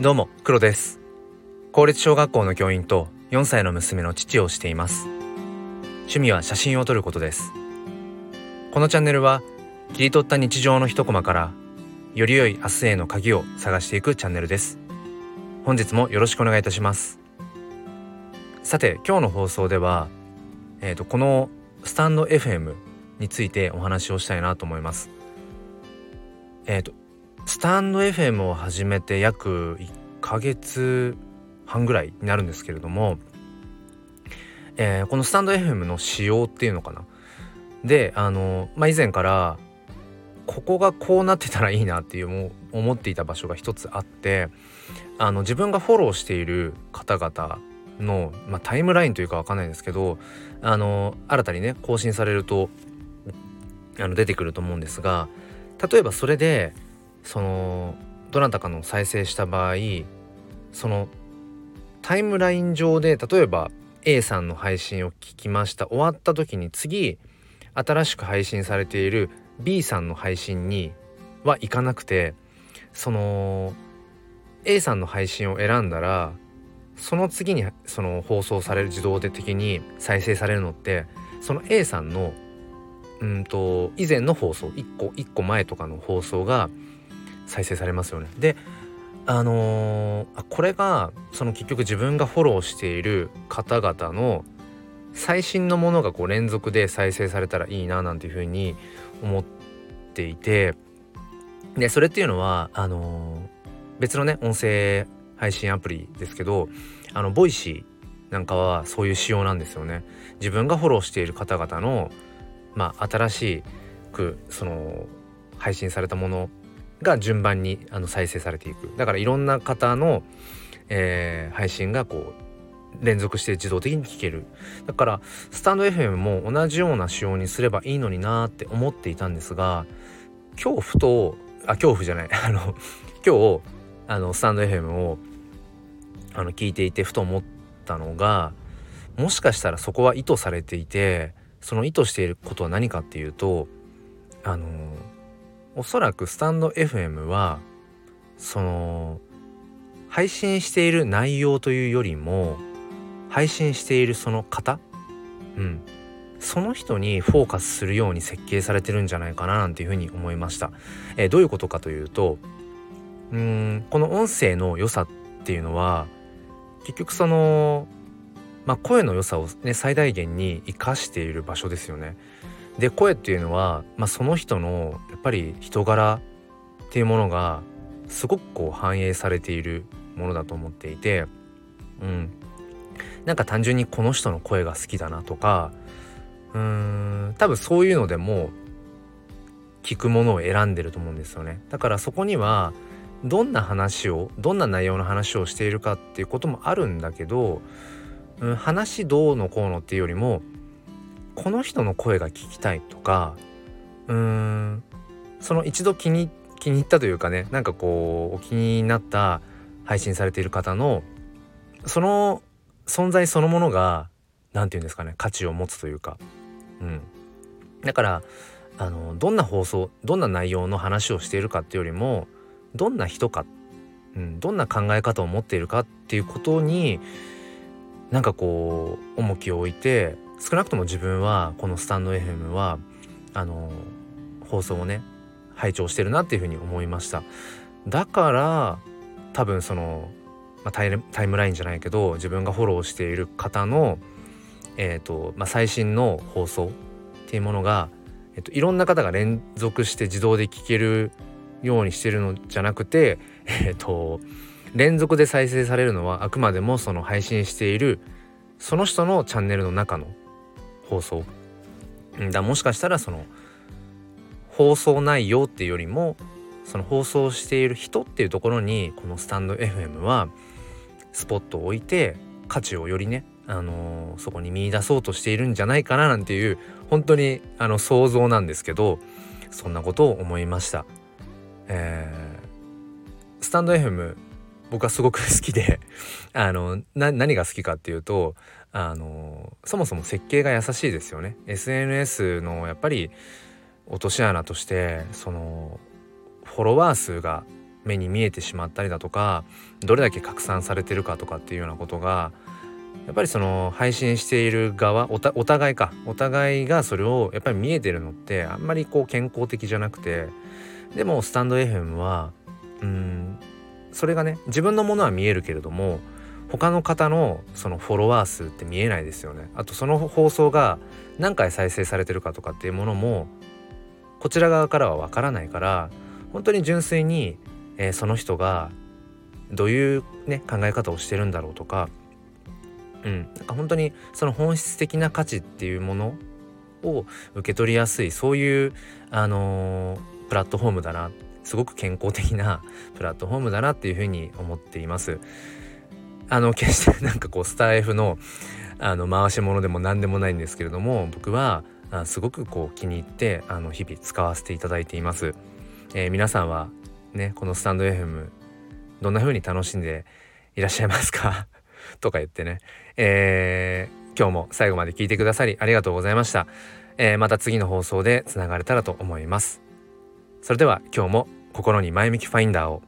どうも黒です。公立小学校の教員と4歳の娘の父をしています。趣味は写真を撮ることです。このチャンネルは切り取った日常の一コマからより良い明日への鍵を探していくチャンネルです。本日もよろしくお願いいたします。さて今日の放送ではえーと、このスタンド FM についてお話をしたいなと思います。えっ、ー、とスタンド FM を始めて約1ヶ月半ぐらいになるんですけれども、えー、このスタンド FM の仕様っていうのかな。であの、まあ、以前からここがこうなってたらいいなっていうも思っていた場所が一つあってあの自分がフォローしている方々の、まあ、タイムラインというかわかんないんですけどあの新たにね更新されるとあの出てくると思うんですが例えばそれでそのどなたかの再生した場合そのタイムライン上で例えば A さんの配信を聞きました。終わった時に次新しく配信されている B さんの配信には行かなくてその A さんの配信を選んだらその次にその放送される自動的に再生されるのってその A さんのうんと以前の放送1個1個前とかの放送が再生されますよね。であのー、これがその結局自分がフォローしている方々の最新のものがこう連続で再生されたらいいななんていうふうに思っていてでそれっていうのはあのー、別のね音声配信アプリですけどあの Voicy なんかはそういう仕様なんですよね。自分がフォローしている方々のまあ新しくその配信されたものが順番にあの再生されていく。だからいろんな方の、えー、配信がこう連続して自動的に聞ける。だからスタンド FM も同じような仕様にすればいいのになって思っていたんですが恐怖とあ恐怖じゃない。あの今日あのスタンド FM をあの聞いていてふと思ったのがもしかしたらそこは意図されていてその意図していることは何かっていうとあのおそらくスタンド FM はその配信している内容というよりも配信しているその方うんその人にフォーカスするように設計されてるんじゃないかななんていうふうに思いました。えー、どういうことかというとうんこの音声の良さっていうのは結局その、まあ、声の良さをね最大限に生かしている場所ですよね。で声っていうのは、まあ、その人のやっぱり人柄っていうものがすごくこう反映されているものだと思っていて、うん、なんか単純にこの人の声が好きだなとかうーん多分そういうのでも聞くものを選んでると思うんですよね。だからそこにはどんな話をどんな内容の話をしているかっていうこともあるんだけど、うん、話どうのこうのっていうよりもこの人の声が聞きたいとかうーんその一度気に気に入ったというかねなんかこうお気になった配信されている方のその存在そのものが何て言うんですかね価値を持つというかうん。だからあのどんな放送どんな内容の話をしているかっていうよりもどんな人か、うん、どんな考え方を持っているかっていうことになんかこう重きを置いて少なくとも自分はこのスタンド FM はあの放送をね拝聴してるなっていうふうに思いました。だから多分その、まあ、タイタイムラインじゃないけど自分がフォローしている方の、えーとまあ、最新の放送っていうものが、えーと、いろんな方が連続して自動で聞けるようにしてるのじゃなくてえっ、ー、と連続で再生されるのはあくまでもその配信しているその人のチャンネルの中の放送だもしかしたらその放送内容っていうよりもその放送している人っていうところにこのスタンド FM はスポットを置いて価値をよりね、あのー、そこに見出そうとしているんじゃないかななんていう本当にあの想像なんですけどそんなことを思いました。えー、スタンド FM 僕はすごく好きで あの何が好きかっていうとあのそもそも設計が優しいですよね。SNS のやっぱり落とし穴としてそのフォロワー数が目に見えてしまったりだとかどれだけ拡散されてるかとかっていうようなことがやっぱりその配信している側お互いか。お互いがそれをやっぱり見えてるのってあんまりこう健康的じゃなくてでもスタンド FM はうんそれがね自分のものは見えるけれども他の方のそのフォロワー数って見えないですよね。あとその放送が何回再生されてるかとかっていうものもこちら側からはわからないから本当に純粋に、えー、その人がどういうね考え方をしてるんだろうとかうん、なんか本当にその本質的な価値っていうものを受け取りやすいそういう、あのー、プラットフォームだなすごく健康的な プラットフォームだなっていうふうに思っています。あの決して なんかこうスター F のあの回し物でも何でもないんですけれども僕はすごくこう気に入ってあの日々使わせていただいています。えー、皆さんはねこのスタンド FM どんな風に楽しんでいらっしゃいますか？とか言ってね、えー、今日も最後まで聞いてくださりありがとうございました。えー、また次の放送でつながれたらと思います。それでは今日も心に前向きファインダーを。